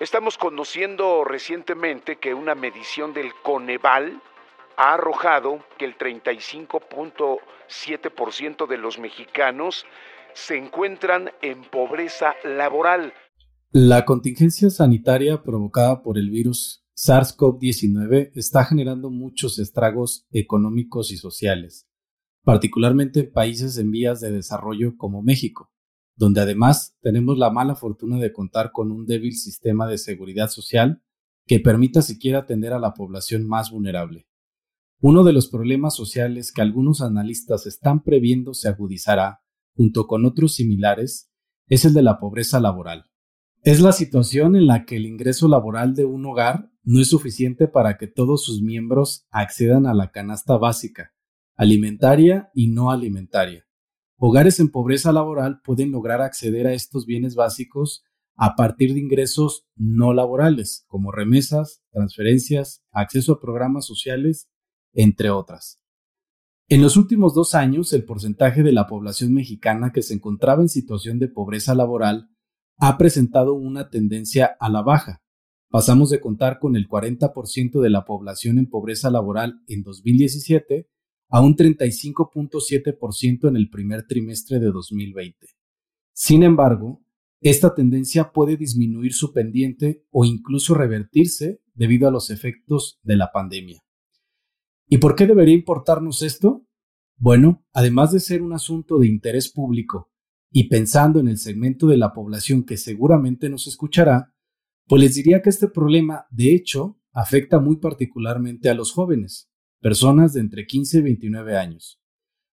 Estamos conociendo recientemente que una medición del Coneval ha arrojado que el 35.7% de los mexicanos se encuentran en pobreza laboral. La contingencia sanitaria provocada por el virus SARS-CoV-19 está generando muchos estragos económicos y sociales, particularmente en países en vías de desarrollo como México, donde además tenemos la mala fortuna de contar con un débil sistema de seguridad social que permita siquiera atender a la población más vulnerable. Uno de los problemas sociales que algunos analistas están previendo se agudizará, junto con otros similares, es el de la pobreza laboral. Es la situación en la que el ingreso laboral de un hogar no es suficiente para que todos sus miembros accedan a la canasta básica, alimentaria y no alimentaria. Hogares en pobreza laboral pueden lograr acceder a estos bienes básicos a partir de ingresos no laborales, como remesas, transferencias, acceso a programas sociales entre otras. En los últimos dos años, el porcentaje de la población mexicana que se encontraba en situación de pobreza laboral ha presentado una tendencia a la baja. Pasamos de contar con el 40% de la población en pobreza laboral en 2017 a un 35.7% en el primer trimestre de 2020. Sin embargo, esta tendencia puede disminuir su pendiente o incluso revertirse debido a los efectos de la pandemia. ¿Y por qué debería importarnos esto? Bueno, además de ser un asunto de interés público y pensando en el segmento de la población que seguramente nos escuchará, pues les diría que este problema, de hecho, afecta muy particularmente a los jóvenes, personas de entre 15 y 29 años.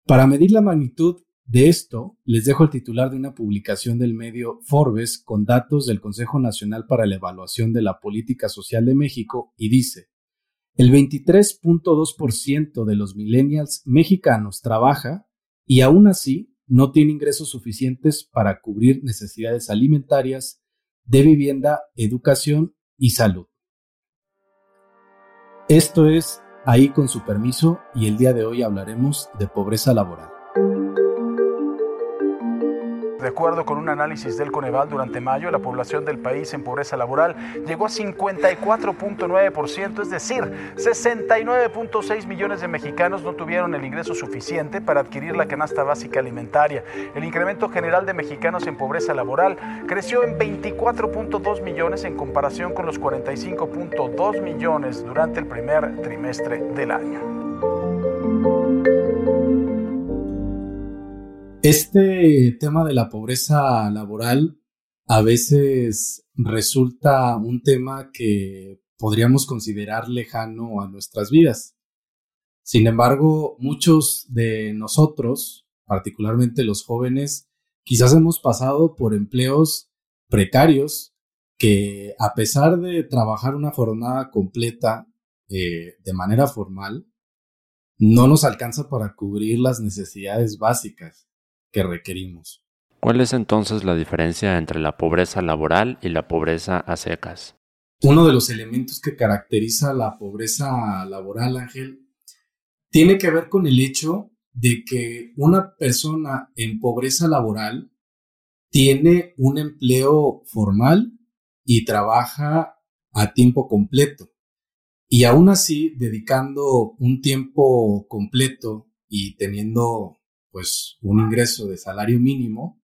Para medir la magnitud de esto, les dejo el titular de una publicación del medio Forbes con datos del Consejo Nacional para la Evaluación de la Política Social de México y dice, el 23.2% de los millennials mexicanos trabaja y aún así no tiene ingresos suficientes para cubrir necesidades alimentarias, de vivienda, educación y salud. Esto es Ahí con su permiso y el día de hoy hablaremos de pobreza laboral. De acuerdo con un análisis del Coneval, durante mayo la población del país en pobreza laboral llegó a 54.9%, es decir, 69.6 millones de mexicanos no tuvieron el ingreso suficiente para adquirir la canasta básica alimentaria. El incremento general de mexicanos en pobreza laboral creció en 24.2 millones en comparación con los 45.2 millones durante el primer trimestre del año. Este tema de la pobreza laboral a veces resulta un tema que podríamos considerar lejano a nuestras vidas. Sin embargo, muchos de nosotros, particularmente los jóvenes, quizás hemos pasado por empleos precarios que a pesar de trabajar una jornada completa eh, de manera formal, no nos alcanza para cubrir las necesidades básicas que requerimos. ¿Cuál es entonces la diferencia entre la pobreza laboral y la pobreza a secas? Uno de los elementos que caracteriza la pobreza laboral, Ángel, tiene que ver con el hecho de que una persona en pobreza laboral tiene un empleo formal y trabaja a tiempo completo. Y aún así, dedicando un tiempo completo y teniendo pues un ingreso de salario mínimo,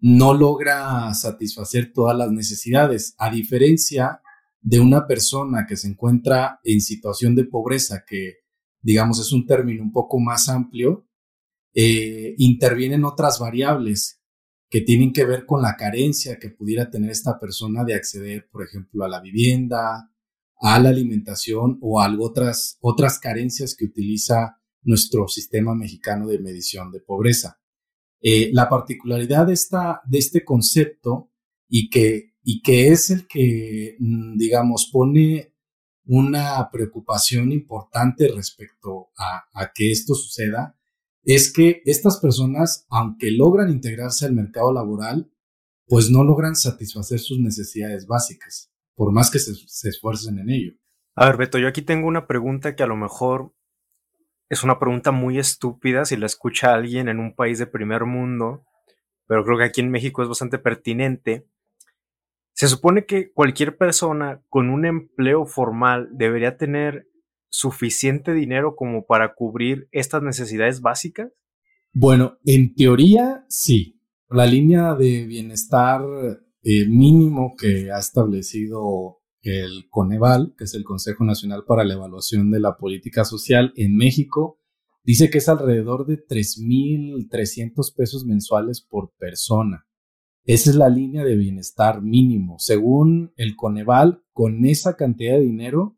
no logra satisfacer todas las necesidades, a diferencia de una persona que se encuentra en situación de pobreza, que digamos es un término un poco más amplio, eh, intervienen otras variables que tienen que ver con la carencia que pudiera tener esta persona de acceder, por ejemplo, a la vivienda, a la alimentación o a otras, otras carencias que utiliza nuestro sistema mexicano de medición de pobreza. Eh, la particularidad de, esta, de este concepto y que, y que es el que, mm, digamos, pone una preocupación importante respecto a, a que esto suceda, es que estas personas, aunque logran integrarse al mercado laboral, pues no logran satisfacer sus necesidades básicas, por más que se, se, esfuercen en ello. A ver, Beto, yo aquí tengo una pregunta que a lo mejor es una pregunta muy estúpida si la escucha alguien en un país de primer mundo, pero creo que aquí en México es bastante pertinente. Se supone que cualquier persona con un empleo formal debería tener suficiente dinero como para cubrir estas necesidades básicas. Bueno, en teoría sí. La línea de bienestar eh, mínimo que ha establecido el Coneval, que es el Consejo Nacional para la Evaluación de la Política Social en México, dice que es alrededor de 3.300 pesos mensuales por persona. Esa es la línea de bienestar mínimo. Según el Coneval, con esa cantidad de dinero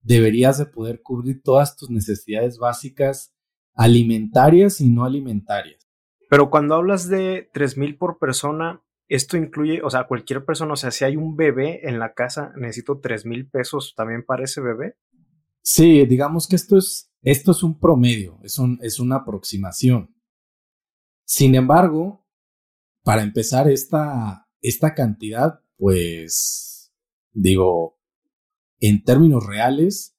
deberías de poder cubrir todas tus necesidades básicas alimentarias y no alimentarias. Pero cuando hablas de 3.000 por persona, esto incluye, o sea, cualquier persona, o sea, si hay un bebé en la casa, necesito tres mil pesos también para ese bebé. Sí, digamos que esto es, esto es un promedio, es, un, es una aproximación. Sin embargo, para empezar esta, esta cantidad, pues, digo, en términos reales,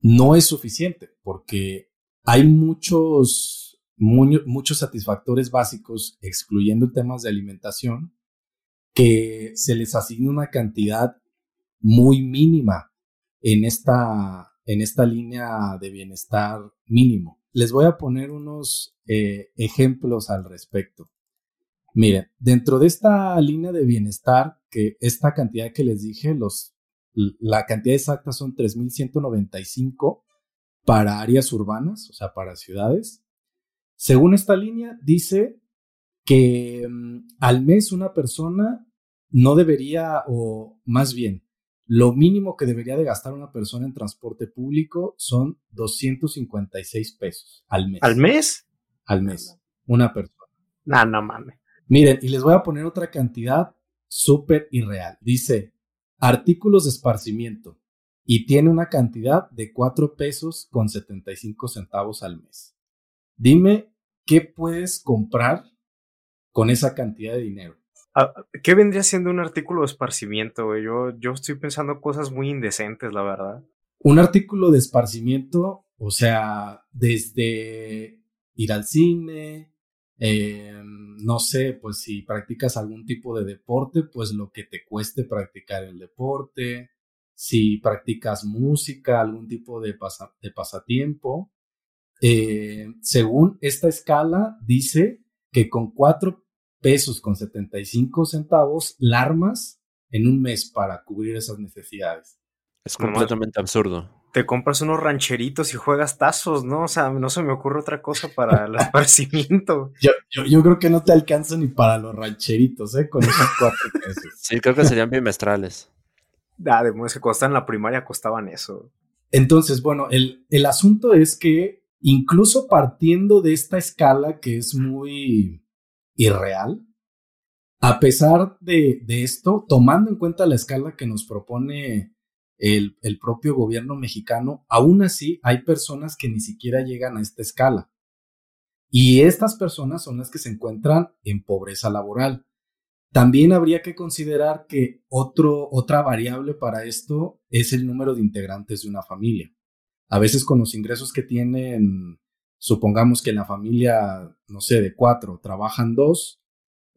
no es suficiente porque hay muchos muchos satisfactores básicos, excluyendo temas de alimentación, que se les asigna una cantidad muy mínima en esta, en esta línea de bienestar mínimo. Les voy a poner unos eh, ejemplos al respecto. Miren, dentro de esta línea de bienestar, que esta cantidad que les dije, los, la cantidad exacta son 3.195 para áreas urbanas, o sea, para ciudades, según esta línea, dice que mm, al mes una persona no debería, o más bien, lo mínimo que debería de gastar una persona en transporte público son 256 pesos al mes. ¿Al mes? Al mes. Una persona. No, no mames. Miren, y les voy a poner otra cantidad súper irreal. Dice, artículos de esparcimiento. Y tiene una cantidad de 4 pesos con 75 centavos al mes. Dime ¿qué puedes comprar con esa cantidad de dinero? ¿Qué vendría siendo un artículo de esparcimiento, Yo, yo estoy pensando cosas muy indecentes, la verdad. Un artículo de esparcimiento, o sea, desde ir al cine, em, no sé, pues si practicas algún tipo de deporte, pues lo que te cueste practicar el deporte, si practicas música, algún tipo de, de pasatiempo, eh, según esta escala, dice que con 4 pesos con 75 centavos la armas en un mes para cubrir esas necesidades. Es completamente absurdo. Te compras unos rancheritos y juegas tazos, ¿no? O sea, no se me ocurre otra cosa para el esparcimiento. Yo, yo, creo que no te alcanza ni para los rancheritos, ¿eh? Con esos cuatro pesos. Sí, creo que serían bimestrales. Ah, de que cuando en la primaria costaban eso. Entonces, bueno, el, el asunto es que incluso partiendo de esta escala que es muy irreal, a pesar de, esto, tomando en cuenta la escala que nos propone el, propio gobierno mexicano, aún así hay personas que ni siquiera llegan a esta escala. Y estas personas son las que se encuentran en pobreza laboral. También habría que considerar que otra variable para esto es el número de integrantes de una familia. A veces con los ingresos que tienen, supongamos que en la familia, no sé, de cuatro, trabajan dos,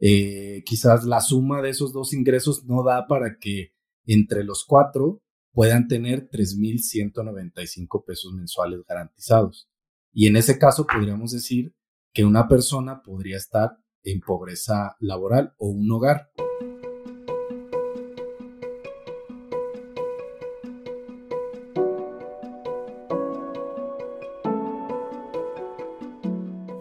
eh, quizás la suma de esos dos ingresos no da para que entre los cuatro puedan tener 3.195 pesos mensuales garantizados. Y en ese caso podríamos decir que una persona podría estar en pobreza laboral o un hogar.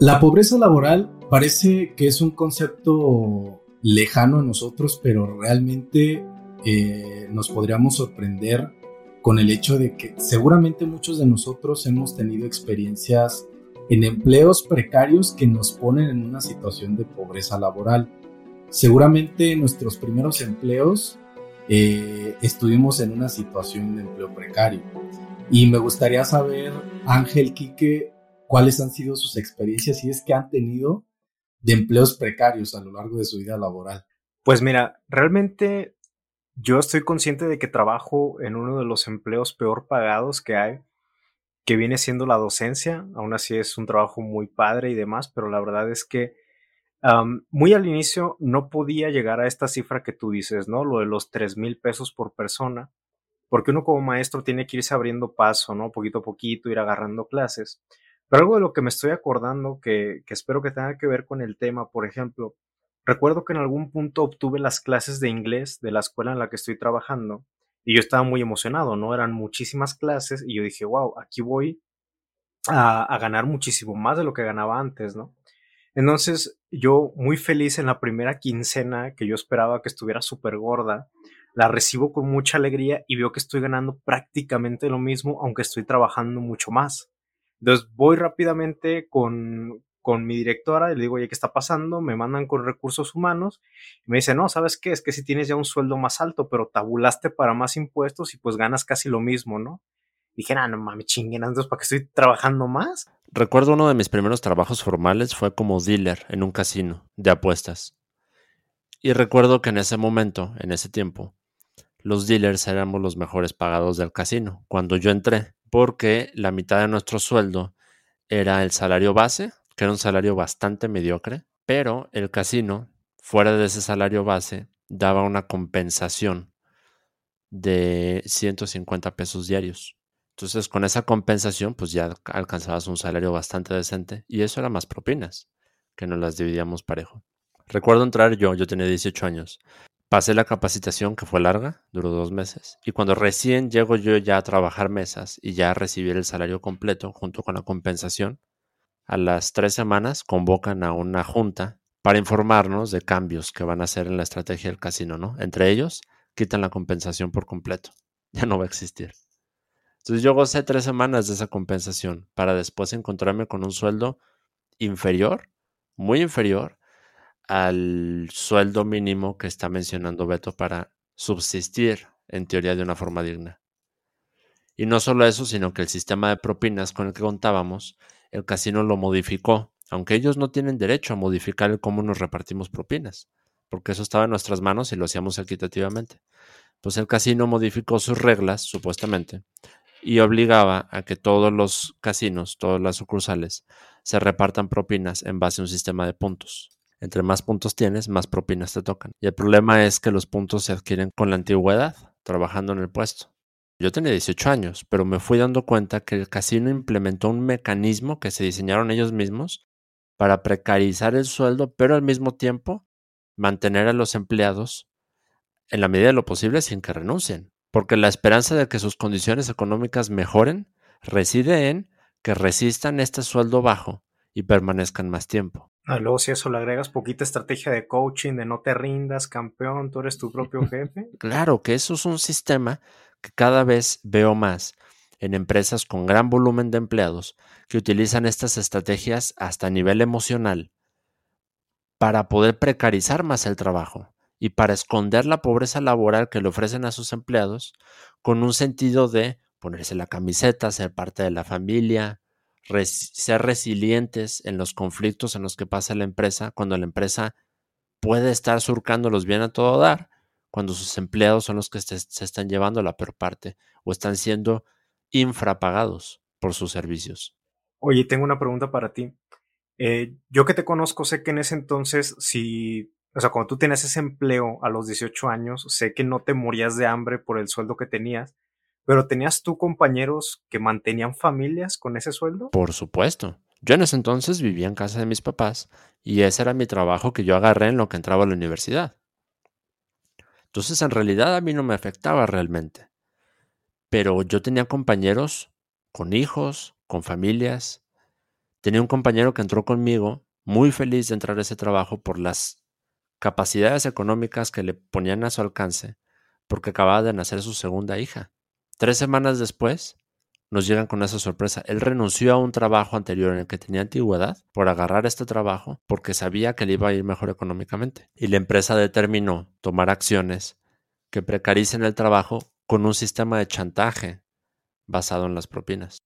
La pobreza laboral parece que es un concepto lejano a nosotros, pero realmente eh, nos podríamos sorprender con el hecho de que seguramente muchos de nosotros hemos tenido experiencias en empleos precarios que nos ponen en una situación de pobreza laboral. Seguramente en nuestros primeros empleos eh, estuvimos en una situación de empleo precario. Y me gustaría saber, Ángel Quique, cuáles han sido sus experiencias y es que han tenido de empleos precarios a lo largo de su vida laboral. Pues mira, realmente yo estoy consciente de que trabajo en uno de los empleos peor pagados que hay, que viene siendo la docencia. Aún así es un trabajo muy padre y demás, pero la verdad es que muy al inicio no podía llegar a esta cifra que tú dices, ¿no? Lo de los 3 mil pesos por persona, porque uno como maestro tiene que irse abriendo paso, ¿no? Poquito a poquito, ir agarrando clases. Pero algo de lo que me estoy acordando, que, espero que tenga que ver con el tema, por ejemplo, recuerdo que en algún punto obtuve las clases de inglés de la escuela en la que estoy trabajando y yo estaba muy emocionado, ¿no? Eran muchísimas clases y yo dije, wow, aquí voy a, a ganar muchísimo más de lo que ganaba antes, ¿no? Entonces, yo muy feliz en la primera quincena que yo esperaba que estuviera súper gorda, la recibo con mucha alegría y veo que estoy ganando prácticamente lo mismo, aunque estoy trabajando mucho más. Entonces, voy rápidamente con, con mi directora y le digo, oye, ¿qué está pasando? Me mandan con recursos humanos y me dice, no, ¿sabes qué? Es que si tienes ya un sueldo más alto, pero tabulaste para más impuestos y pues ganas casi lo mismo, ¿no? dije, ah, no mames, chinguen, entonces, ¿para qué estoy trabajando más? Recuerdo uno de mis primeros trabajos formales fue como dealer en un casino de apuestas. Y recuerdo que en ese momento, en ese tiempo, los dealers éramos los mejores pagados del casino cuando yo entré, porque la mitad de nuestro sueldo era el salario base, que era un salario bastante mediocre, pero el casino, fuera de ese salario base, daba una compensación de 150 pesos diarios. Entonces, con esa compensación, pues ya alcanzabas un salario bastante decente y eso era más propinas, que nos las dividíamos parejo. Recuerdo entrar yo, yo tenía 18 años. Pasé la capacitación que fue larga, duró dos meses, y cuando recién llego yo ya a trabajar mesas y ya a recibir el salario completo junto con la compensación, a las tres semanas convocan a una junta para informarnos de cambios que van a hacer en la estrategia del casino, ¿no? Entre ellos, quitan la compensación por completo. Ya no va a existir. Entonces yo gocé tres semanas de esa compensación para después encontrarme con un sueldo inferior, muy inferior al sueldo mínimo que está mencionando Beto para subsistir en teoría de una forma digna. Y no solo eso, sino que el sistema de propinas con el que contábamos, el casino lo modificó, aunque ellos no tienen derecho a modificar el cómo nos repartimos propinas, porque eso estaba en nuestras manos y lo hacíamos equitativamente. Pues el casino modificó sus reglas, supuestamente, y obligaba a que todos los casinos, todas las sucursales, se repartan propinas en base a un sistema de puntos. Entre más puntos tienes, más propinas te tocan. Y el problema es que los puntos se adquieren con la antigüedad, trabajando en el puesto. Yo tenía 18 años, pero me fui dando cuenta que el casino implementó un mecanismo que se diseñaron ellos mismos para precarizar el sueldo, pero al mismo tiempo mantener a los empleados en la medida de lo posible sin que renuncien porque la esperanza de que sus condiciones económicas mejoren reside en que resistan este sueldo bajo y permanezcan más tiempo. Ah, luego si eso le agregas poquita estrategia de coaching, de no te rindas, campeón, tú eres tu propio jefe. claro que eso es un sistema que cada vez veo más en empresas con gran volumen de empleados que utilizan estas estrategias hasta a nivel emocional para poder precarizar más el trabajo y para esconder la pobreza laboral que le ofrecen a sus empleados con un sentido de ponerse la camiseta, ser parte de la familia, ser resilientes en los conflictos en los que pasa la empresa, cuando la empresa puede estar surcándolos bien a todo dar, cuando sus empleados son los que se, están llevando la peor parte o están siendo infrapagados por sus servicios. Oye, tengo una pregunta para ti. Eh, yo que te conozco, sé que en ese entonces, si o sea, cuando tú tenías ese empleo a los 18 años, sé que no te morías de hambre por el sueldo que tenías, pero ¿tenías tú compañeros que mantenían familias con ese sueldo? Por supuesto. Yo en ese entonces vivía en casa de mis papás y ese era mi trabajo que yo agarré en lo que entraba a la universidad. Entonces en realidad a mí no me afectaba realmente. Pero yo tenía compañeros con hijos, con familias. Tenía un compañero que entró conmigo muy feliz de entrar a ese trabajo por las capacidades económicas que le ponían a su alcance, porque acababa de nacer su segunda hija. Tres semanas después, nos llegan con esa sorpresa. Él renunció a un trabajo anterior en el que tenía antigüedad por agarrar este trabajo porque sabía que le iba a ir mejor económicamente. Y la empresa determinó tomar acciones que precaricen el trabajo con un sistema de chantaje basado en las propinas.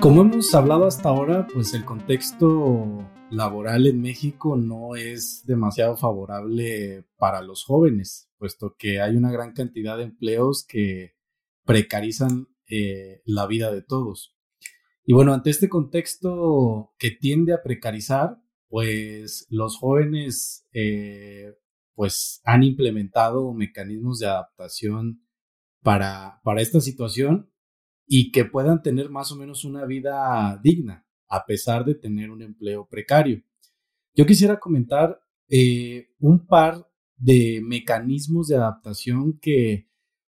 Como hemos hablado hasta ahora, pues el contexto laboral en México no es demasiado favorable para los jóvenes, puesto que hay una gran cantidad de empleos que precarizan eh, la vida de todos. Y bueno, ante este contexto que tiende a precarizar, pues los jóvenes eh, pues han implementado mecanismos de adaptación para, para esta situación y que puedan tener más o menos una vida digna, a pesar de tener un empleo precario. Yo quisiera comentar eh, un par de mecanismos de adaptación que,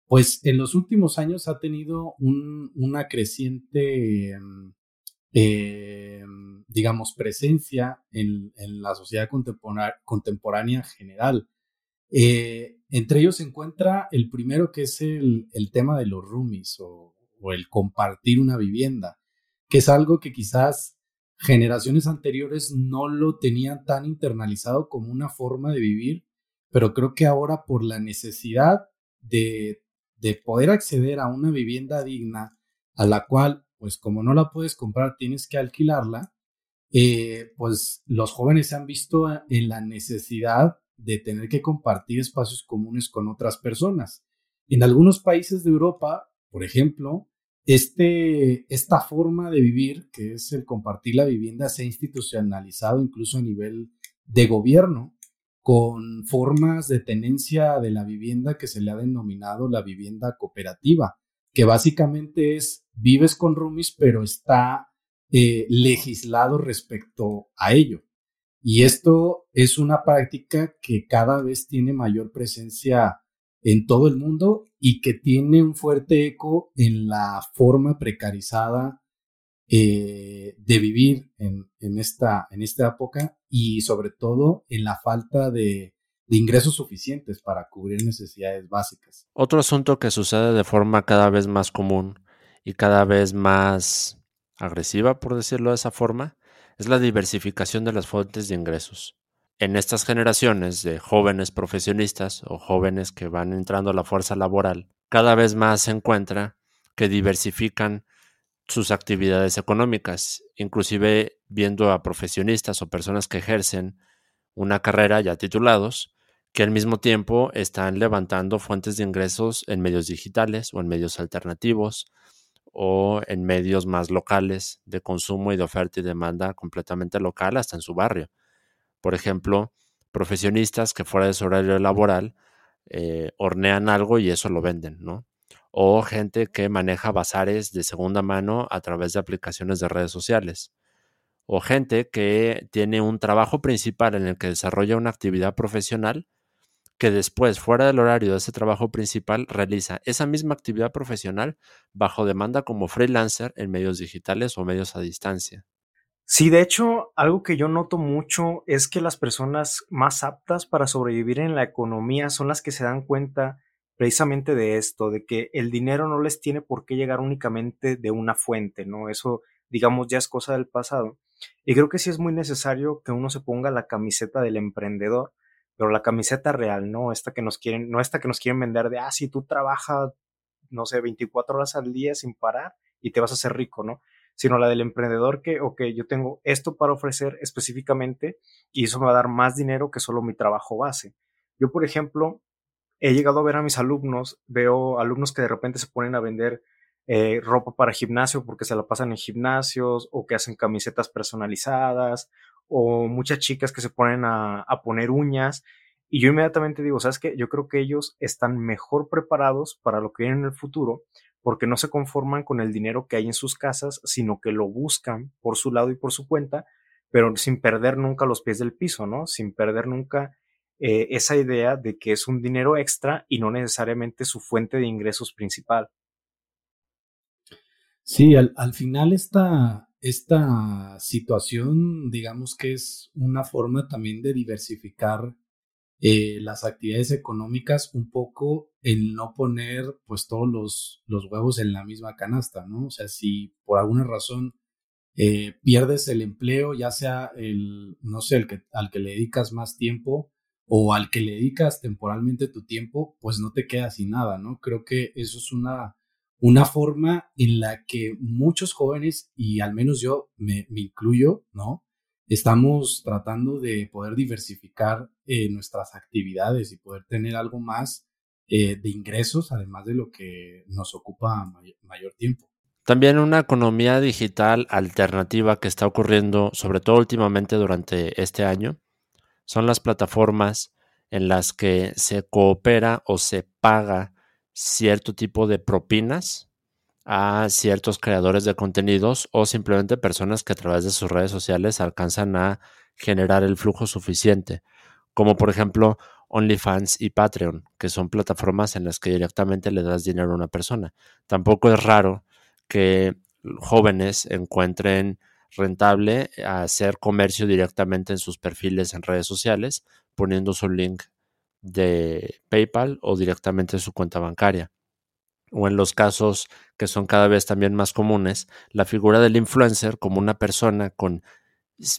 pues, en los últimos años ha tenido una creciente, em, digamos, presencia en, la sociedad contemporánea, general. Eh, entre ellos se encuentra el primero que es el, tema de los roomies o el compartir una vivienda, que es algo que quizás generaciones anteriores no lo tenían tan internalizado como una forma de vivir, pero creo que ahora por la necesidad de, de poder acceder a una vivienda digna, a la cual, pues como no la puedes comprar, tienes que alquilarla, eh, pues los jóvenes se han visto en la necesidad de tener que compartir espacios comunes con otras personas. En algunos países de Europa, por ejemplo, este, esta forma de vivir, que es el compartir la vivienda, se ha institucionalizado incluso a nivel de gobierno, con formas de tenencia de la vivienda que se le ha denominado la vivienda cooperativa, que básicamente es vives con roomies, pero está eh, legislado respecto a ello. Y esto es una práctica que cada vez tiene mayor presencia en todo el mundo y que tiene un fuerte eco en la forma precarizada eh, de vivir en, esta, en esta época y sobre todo en la falta de ingresos suficientes para cubrir necesidades básicas. Otro asunto que sucede de forma cada vez más común y cada vez más agresiva, por decirlo de esa forma, es la diversificación de las fuentes de ingresos en estas generaciones de jóvenes profesionistas o jóvenes que van entrando a la fuerza laboral, cada vez más se encuentra que diversifican sus actividades económicas, inclusive viendo a profesionistas o personas que ejercen una carrera ya titulados, que al mismo tiempo están levantando fuentes de ingresos en medios digitales o en medios alternativos o en medios más locales de consumo y de oferta y demanda completamente local hasta en su barrio. Por ejemplo, profesionistas que fuera de su horario laboral eh, hornean algo y eso lo venden, ¿no? O gente que maneja bazares de segunda mano a través de aplicaciones de redes sociales. O gente que tiene un trabajo principal en el que desarrolla una actividad profesional que después, fuera del horario de ese trabajo principal, realiza esa misma actividad profesional bajo demanda como freelancer en medios digitales o medios a distancia. Sí, de hecho, algo que yo noto mucho es que las personas más aptas para sobrevivir en la economía son las que se dan cuenta precisamente de esto, de que el dinero no les tiene por qué llegar únicamente de una fuente, ¿no? Eso, digamos, ya es cosa del pasado. Y creo que sí es muy necesario que uno se ponga la camiseta del emprendedor, pero la camiseta real, ¿no? Esta que nos quieren, no esta que nos quieren vender de, ah, si tú trabajas, no sé, 24 horas al día sin parar y te vas a hacer rico, ¿no? Sino la del emprendedor que, ok, yo tengo esto para ofrecer específicamente y eso me va a dar más dinero que solo mi trabajo base. Yo, por ejemplo, he llegado a ver a mis alumnos, veo alumnos que de repente se ponen a vender eh, ropa para gimnasio porque se la pasan en gimnasios o que hacen camisetas personalizadas o muchas chicas que se ponen a, a poner uñas y yo inmediatamente digo, ¿sabes qué? Yo creo que ellos están mejor preparados para lo que viene en el futuro porque no se conforman con el dinero que hay en sus casas, sino que lo buscan por su lado y por su cuenta, pero sin perder nunca los pies del piso, ¿no? Sin perder nunca eh, esa idea de que es un dinero extra y no necesariamente su fuente de ingresos principal. Sí, al, al final esta, esta situación, digamos que es una forma también de diversificar eh, las actividades económicas un poco el no poner pues todos los, los, huevos en la misma canasta, ¿no? O sea, si por alguna razón eh, pierdes el empleo, ya sea el, no sé, el que, al que le dedicas más tiempo o al que le dedicas temporalmente tu tiempo, pues no te quedas sin nada, ¿no? Creo que eso es una, una forma en la que muchos jóvenes, y al menos yo me, me incluyo, ¿no? estamos tratando de poder diversificar eh, nuestras actividades y poder tener algo más eh, de ingresos, además de lo que nos ocupa mayor tiempo. También una economía digital alternativa que está ocurriendo, sobre todo últimamente durante este año, son las plataformas en las que se coopera o se paga cierto tipo de propinas a ciertos creadores de contenidos o simplemente personas que a través de sus redes sociales alcanzan a generar el flujo suficiente, como por ejemplo OnlyFans y Patreon, que son plataformas en las que directamente le das dinero a una persona. Tampoco es raro que jóvenes encuentren rentable hacer comercio directamente en sus perfiles en redes sociales, poniendo su link de PayPal o directamente en su cuenta bancaria o en los casos que son cada vez también más comunes, la figura del influencer como una persona con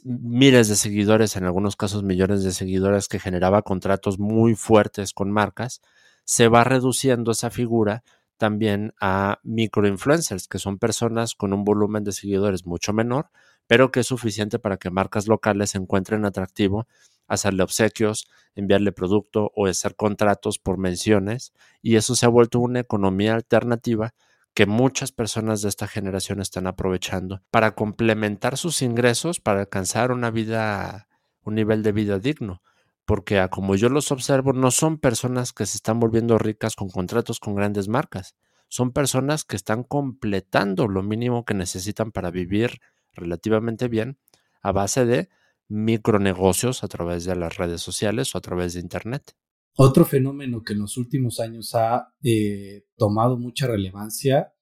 miles de seguidores, en algunos casos millones de seguidores, que generaba contratos muy fuertes con marcas, se va reduciendo esa figura también a microinfluencers, que son personas con un volumen de seguidores mucho menor, pero que es suficiente para que marcas locales encuentren atractivo hacerle obsequios, enviarle producto o hacer contratos por menciones. Y eso se ha vuelto una economía alternativa que muchas personas de esta generación están aprovechando para complementar sus ingresos para alcanzar una vida, un nivel de vida digno. Porque como yo los observo, no son personas que se están volviendo ricas con contratos con grandes marcas. Son personas que están completando lo mínimo que necesitan para vivir relativamente bien a base de micronegocios a través de las redes sociales o a través de Internet. Otro fenómeno que en los últimos años ha eh, tomado mucha relevancia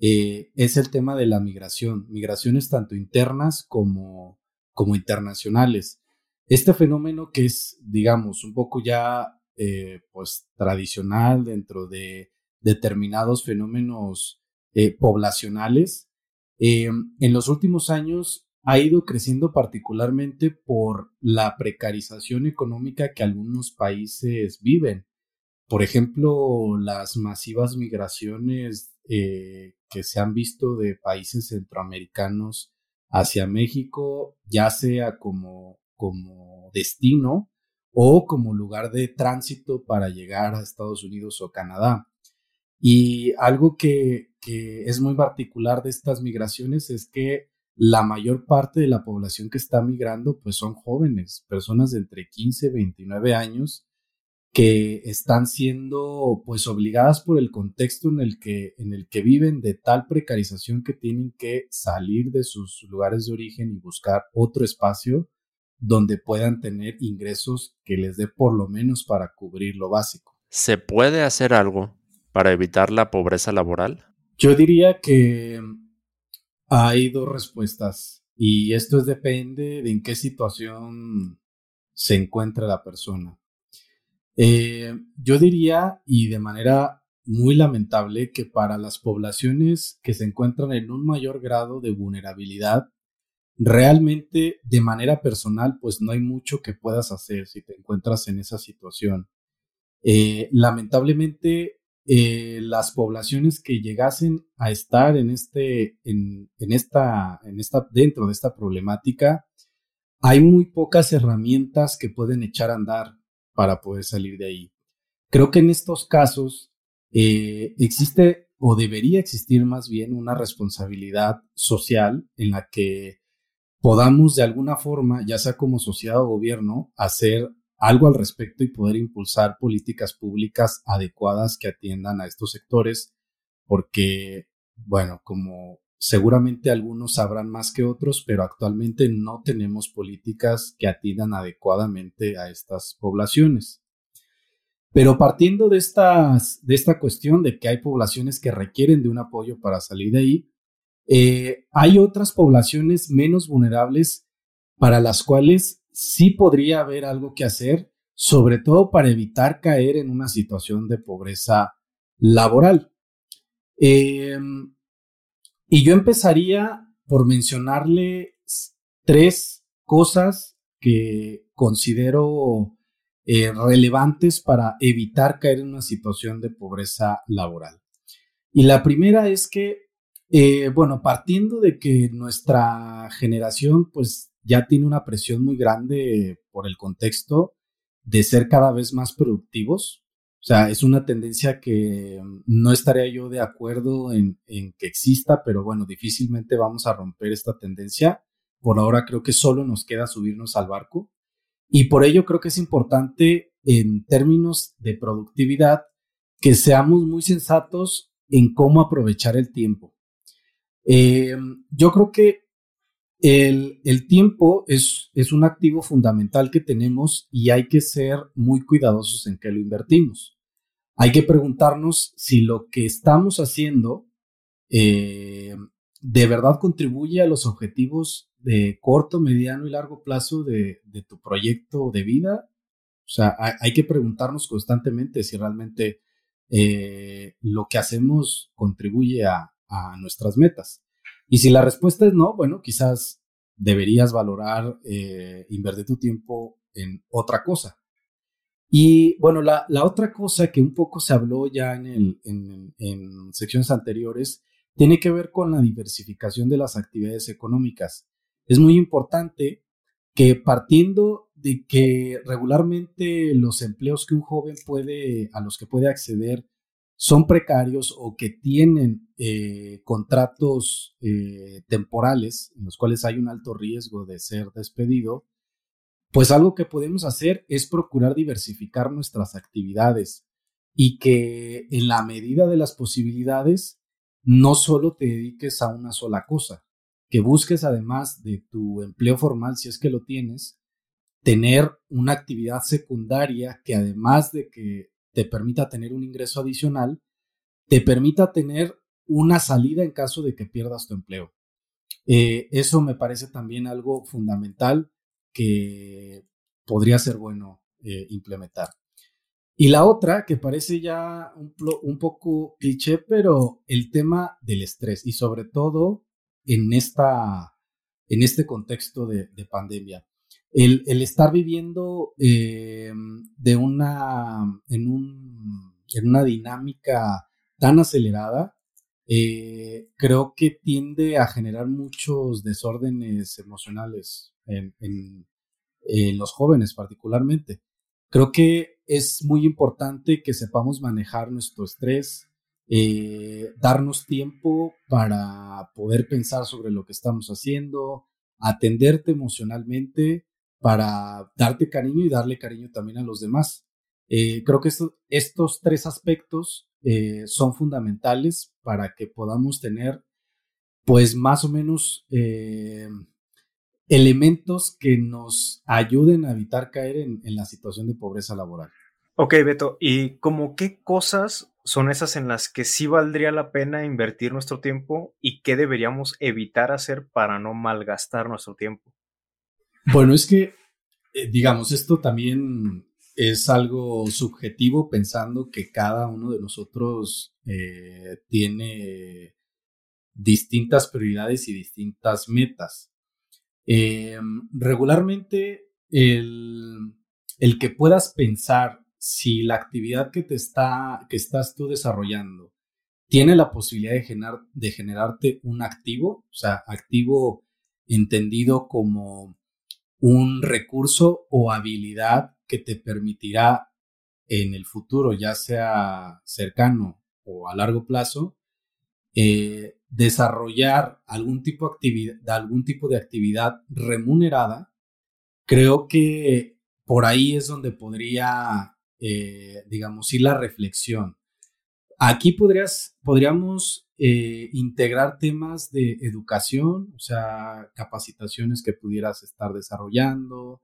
eh, es el tema de la migración, migraciones tanto internas como, como internacionales. Este fenómeno que es, digamos, un poco ya eh, pues tradicional dentro de determinados fenómenos poblacionales, en los últimos años ha ido creciendo particularmente por la precarización económica que algunos países viven. Por ejemplo, las masivas migraciones eh, que se han visto de países centroamericanos hacia México, ya sea como, como destino o como lugar de tránsito para llegar a Estados Unidos o Canadá. Y algo que, que es muy particular de estas migraciones es que la mayor parte de la población que está migrando pues son jóvenes, personas de entre 15 y 29 años que están siendo pues obligadas por el contexto en el que en el que viven de tal precarización que tienen que salir de sus lugares de origen y buscar otro espacio donde puedan tener ingresos que les dé por lo menos para cubrir lo básico. ¿Se puede hacer algo para evitar la pobreza laboral? Yo diría que hay dos respuestas y esto depende de en qué situación se encuentra la persona. Eh, yo diría, y de manera muy lamentable, que para las poblaciones que se encuentran en un mayor grado de vulnerabilidad, realmente de manera personal, pues no hay mucho que puedas hacer si te encuentras en esa situación. Eh, lamentablemente, eh, las poblaciones que llegasen a estar en este, en, esta, en esta, dentro de esta problemática, hay muy pocas herramientas que pueden echar a andar para poder salir de ahí. Creo que en estos casos eh, existe o debería existir más bien una responsabilidad social en la que podamos de alguna forma, ya sea como sociedad o gobierno, hacer algo al respecto y poder impulsar políticas públicas adecuadas que atiendan a estos sectores, porque, bueno, como seguramente algunos sabrán más que otros, pero actualmente no tenemos políticas que atiendan adecuadamente a estas poblaciones. Pero partiendo de, estas, de esta cuestión de que hay poblaciones que requieren de un apoyo para salir de ahí, eh, hay otras poblaciones menos vulnerables para las cuales sí podría haber algo que hacer, sobre todo para evitar caer en una situación de pobreza laboral. Em, y yo empezaría por mencionarle tres cosas que considero eh, relevantes para evitar caer en una situación de pobreza laboral. Y la primera es que, eh, bueno, partiendo de que nuestra generación, pues ya tiene una presión muy grande por el contexto de ser cada vez más productivos. O sea, es una tendencia que no estaría yo de acuerdo en, que exista, pero bueno, difícilmente vamos a romper esta tendencia. Por ahora creo que solo nos queda subirnos al barco. Y por ello creo que es importante en términos de productividad que seamos muy sensatos en cómo aprovechar el tiempo. Eh, yo creo que el, tiempo es, un activo fundamental que tenemos y hay que ser muy cuidadosos en qué lo invertimos hay que preguntarnos si lo que estamos haciendo eh, de verdad contribuye a los objetivos de corto, mediano y largo plazo de, tu proyecto de vida. O sea, hay, que preguntarnos constantemente si realmente eh, lo que hacemos contribuye a, nuestras metas. Y si la respuesta es no, bueno, quizás deberías valorar eh, invertir tu tiempo en otra cosa. Y bueno, la, otra cosa que un poco se habló ya en, en, secciones anteriores tiene que ver con la diversificación de las actividades económicas. Es muy importante que partiendo de que regularmente los empleos que un joven puede, a los que puede acceder, son precarios o que tienen eh, contratos eh, temporales en los cuales hay un alto riesgo de ser despedido, pues algo que podemos hacer es procurar diversificar nuestras actividades y que en la medida de las posibilidades no solo te dediques a una sola cosa, que busques además de tu empleo formal, si es que lo tienes, tener una actividad secundaria que además de que te permita tener un ingreso adicional, te permita tener una salida en caso de que pierdas tu empleo. Eh, eso me parece también algo fundamental que podría ser bueno eh, implementar. Y la otra, que parece ya un, poco cliché, pero el tema del estrés y sobre todo en, esta, en este contexto de, pandemia. El, estar viviendo eh, de una, en, un, en, una dinámica tan acelerada, eh, creo que tiende a generar muchos desórdenes emocionales en, los jóvenes particularmente. Creo que es muy importante que sepamos manejar nuestro estrés, eh, darnos tiempo para poder pensar sobre lo que estamos haciendo, atenderte emocionalmente para darte cariño y darle cariño también a los demás. Eh, creo que estos tres aspectos eh, son fundamentales para que podamos tener, pues más o menos, elementos que nos ayuden a evitar caer en, la situación de pobreza laboral. Ok, Beto, ¿y como qué cosas son esas en las que sí valdría la pena invertir nuestro tiempo y qué deberíamos evitar hacer para no malgastar nuestro tiempo? Bueno, es que, eh, digamos, esto también es algo subjetivo pensando que cada uno de nosotros eh, tiene distintas prioridades y distintas metas. Eh, regularmente, el, que puedas pensar si la actividad que, te está, que estás tú desarrollando tiene la posibilidad de, generar, de generarte un activo, o sea, activo entendido como un recurso o habilidad que te permitirá en el futuro, ya sea cercano o a largo plazo, eh, desarrollar algún tipo, de actividad remunerada, creo que por ahí es donde podría, eh, digamos, ir la reflexión. Aquí podrías, podríamos eh, integrar temas de educación, o sea, capacitaciones que pudieras estar desarrollando,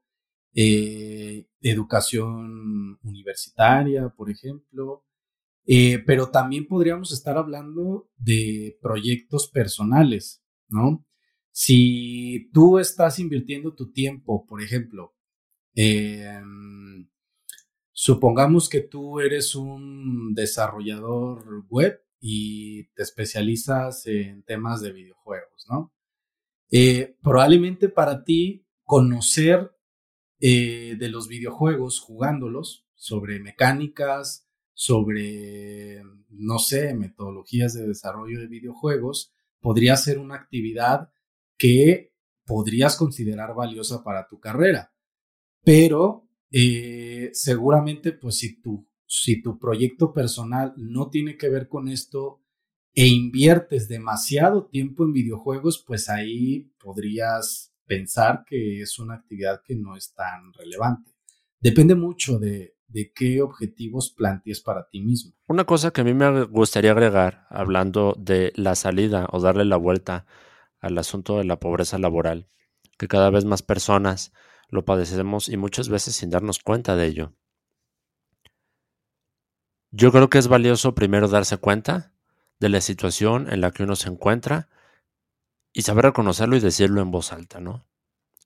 eh, educación universitaria, por ejemplo, eh, pero también podríamos estar hablando de proyectos personales, ¿no? Si tú estás invirtiendo tu tiempo, por ejemplo, em, supongamos que tú eres un desarrollador web y te especializas en temas de videojuegos, ¿no? Eh, probablemente para ti conocer eh, de los videojuegos jugándolos sobre mecánicas, sobre, no sé, metodologías de desarrollo de videojuegos, podría ser una actividad que podrías considerar valiosa para tu carrera. Pero eh, seguramente, pues si tu, si tu proyecto personal no tiene que ver con esto e inviertes demasiado tiempo en videojuegos, pues ahí podrías pensar que es una actividad que no es tan relevante. Depende mucho de, de qué objetivos plantees para ti mismo. Una cosa que a mí me gustaría agregar, hablando de la salida o darle la vuelta al asunto de la pobreza laboral, que cada vez más personas lo padecemos y muchas veces sin darnos cuenta de ello. Yo creo que es valioso primero darse cuenta de la situación en la que uno se encuentra y saber reconocerlo y decirlo en voz alta, ¿no?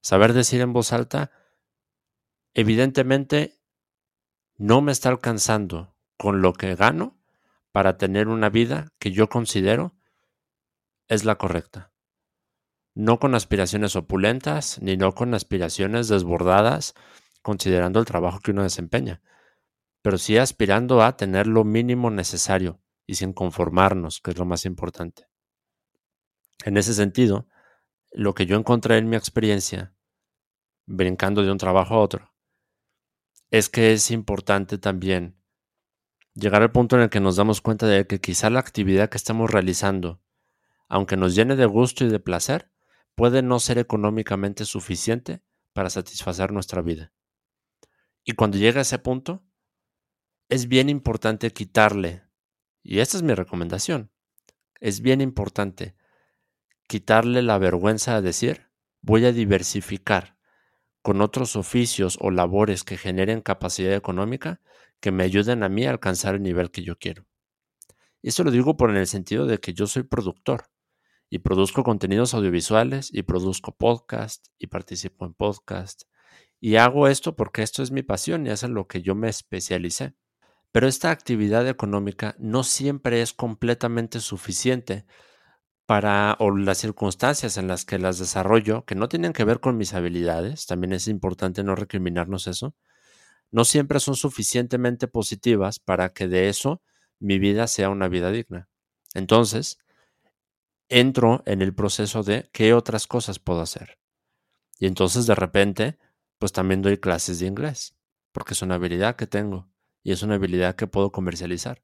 Saber decir en voz alta, evidentemente no me está alcanzando con lo que gano para tener una vida que yo considero es la correcta. No con aspiraciones opulentas, ni no con aspiraciones desbordadas, considerando el trabajo que uno desempeña, pero sí aspirando a tener lo mínimo necesario y sin conformarnos, que es lo más importante. En ese sentido, lo que yo encontré en mi experiencia, brincando de un trabajo a otro, es que es importante también llegar al punto en el que nos damos cuenta de que quizá la actividad que estamos realizando, aunque nos llene de gusto y de placer, puede no ser económicamente suficiente para satisfacer nuestra vida. Y cuando llega a ese punto, es bien importante quitarle, y esta es mi recomendación, es bien importante quitarle la vergüenza de decir, voy a diversificar con otros oficios o labores que generen capacidad económica que me ayuden a mí a alcanzar el nivel que yo quiero. Y esto lo digo por en el sentido de que yo soy productor y produzco contenidos audiovisuales y produzco podcast y participo en podcast y hago esto porque esto es mi pasión y es en lo que yo me especialicé. Pero esta actividad económica no siempre es completamente suficiente para o las circunstancias en las que las desarrollo, que no tienen que ver con mis habilidades, también es importante no recriminarnos eso, no siempre son suficientemente positivas para que de eso mi vida sea una vida digna. Entonces, entro en el proceso de qué otras cosas puedo hacer. Y entonces de repente, pues también doy clases de inglés, porque es una habilidad que tengo y es una habilidad que puedo comercializar.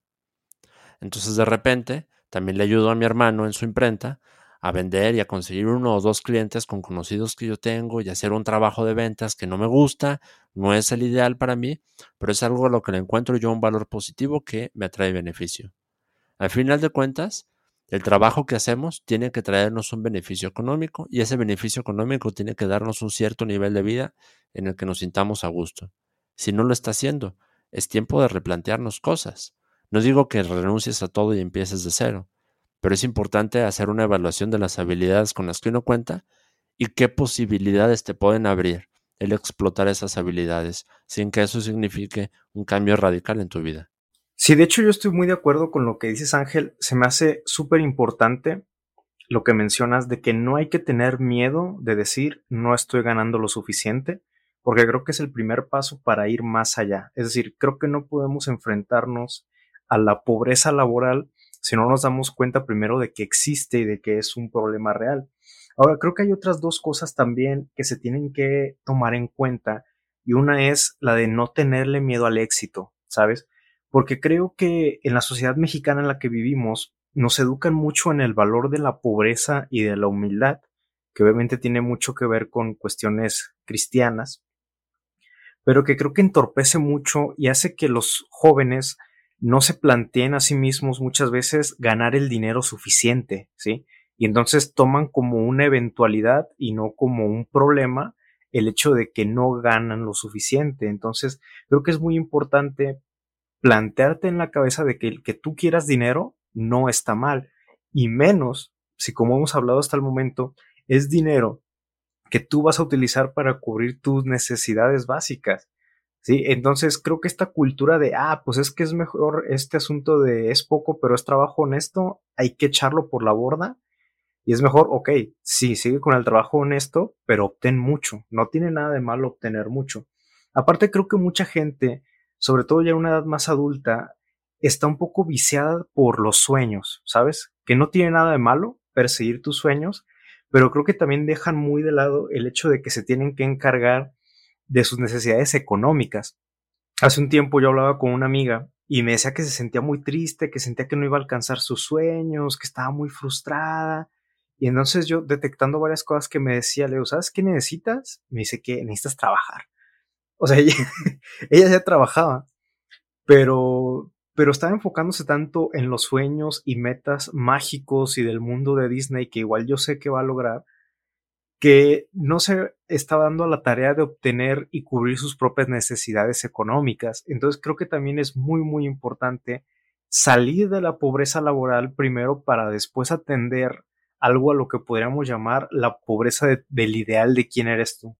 Entonces de repente, también le ayudo a mi hermano en su imprenta a vender y a conseguir uno o dos clientes con conocidos que yo tengo y hacer un trabajo de ventas que no me gusta, no es el ideal para mí, pero es algo a lo que le encuentro yo un valor positivo que me atrae beneficio. Al final de cuentas, el trabajo que hacemos tiene que traernos un beneficio económico y ese beneficio económico tiene que darnos un cierto nivel de vida en el que nos sintamos a gusto. Si no lo está haciendo, es tiempo de replantearnos cosas. No digo que renuncies a todo y empieces de cero, pero es importante hacer una evaluación de las habilidades con las que uno cuenta y qué posibilidades te pueden abrir el explotar esas habilidades sin que eso signifique un cambio radical en tu vida. Sí, de hecho yo estoy muy de acuerdo con lo que dices Ángel. Se me hace súper importante lo que mencionas de que no hay que tener miedo de decir no estoy ganando lo suficiente, porque creo que es el primer paso para ir más allá. Es decir, creo que no podemos enfrentarnos a la pobreza laboral si no nos damos cuenta primero de que existe y de que es un problema real. Ahora, creo que hay otras dos cosas también que se tienen que tomar en cuenta y una es la de no tenerle miedo al éxito, ¿sabes? Porque creo que en la sociedad mexicana en la que vivimos nos educan mucho en el valor de la pobreza y de la humildad, que obviamente tiene mucho que ver con cuestiones cristianas, pero que creo que entorpece mucho y hace que los jóvenes no se planteen a sí mismos muchas veces ganar el dinero suficiente, ¿sí? Y entonces toman como una eventualidad y no como un problema el hecho de que no ganan lo suficiente. Entonces, creo que es muy importante plantearte en la cabeza de que el que tú quieras dinero no está mal. Y menos si, como hemos hablado hasta el momento, es dinero que tú vas a utilizar para cubrir tus necesidades básicas. ¿sí? Entonces creo que esta cultura de, ah, pues es que es mejor este asunto de es poco, pero es trabajo honesto, hay que echarlo por la borda. Y es mejor, ok, sí, sigue con el trabajo honesto, pero obtén mucho. No tiene nada de malo obtener mucho. Aparte, creo que mucha gente, sobre todo ya en una edad más adulta, está un poco viciada por los sueños, ¿sabes? Que no tiene nada de malo perseguir tus sueños, pero creo que también dejan muy de lado el hecho de que se tienen que encargar de sus necesidades económicas. Hace un tiempo yo hablaba con una amiga y me decía que se sentía muy triste, que sentía que no iba a alcanzar sus sueños, que estaba muy frustrada. Y entonces yo detectando varias cosas que me decía, le digo, ¿sabes qué necesitas? Me dice que necesitas trabajar. O sea, ella, ya trabajaba, pero, pero estaba enfocándose tanto en los sueños y metas mágicos y del mundo de Disney que igual yo sé que va a lograr, que no se está dando a la tarea de obtener y cubrir sus propias necesidades económicas. Entonces creo que también es muy, muy importante salir de la pobreza laboral primero para después atender algo a lo que podríamos llamar la pobreza del ideal de quién eres tú.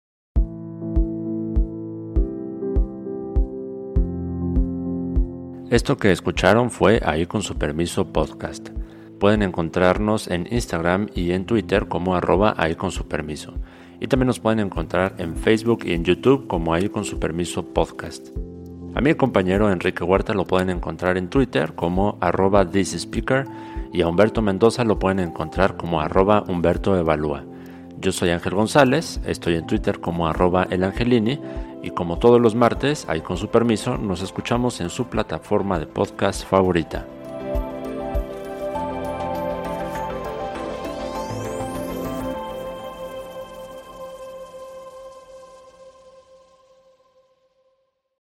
Esto que escucharon fue Ahí con su permiso podcast. Pueden encontrarnos en Instagram y en Twitter como arroba ahí con su permiso. Y también nos pueden encontrar en Facebook y en YouTube como ahí con su permiso podcast. A mi compañero Enrique Huerta lo pueden encontrar en Twitter como arroba thispeaker y a Humberto Mendoza lo pueden encontrar como arroba Humberto Evalúa. Yo soy Ángel González, estoy en Twitter como arroba elangelini y como todos los martes, ahí con su permiso, nos escuchamos en su plataforma de podcast favorita.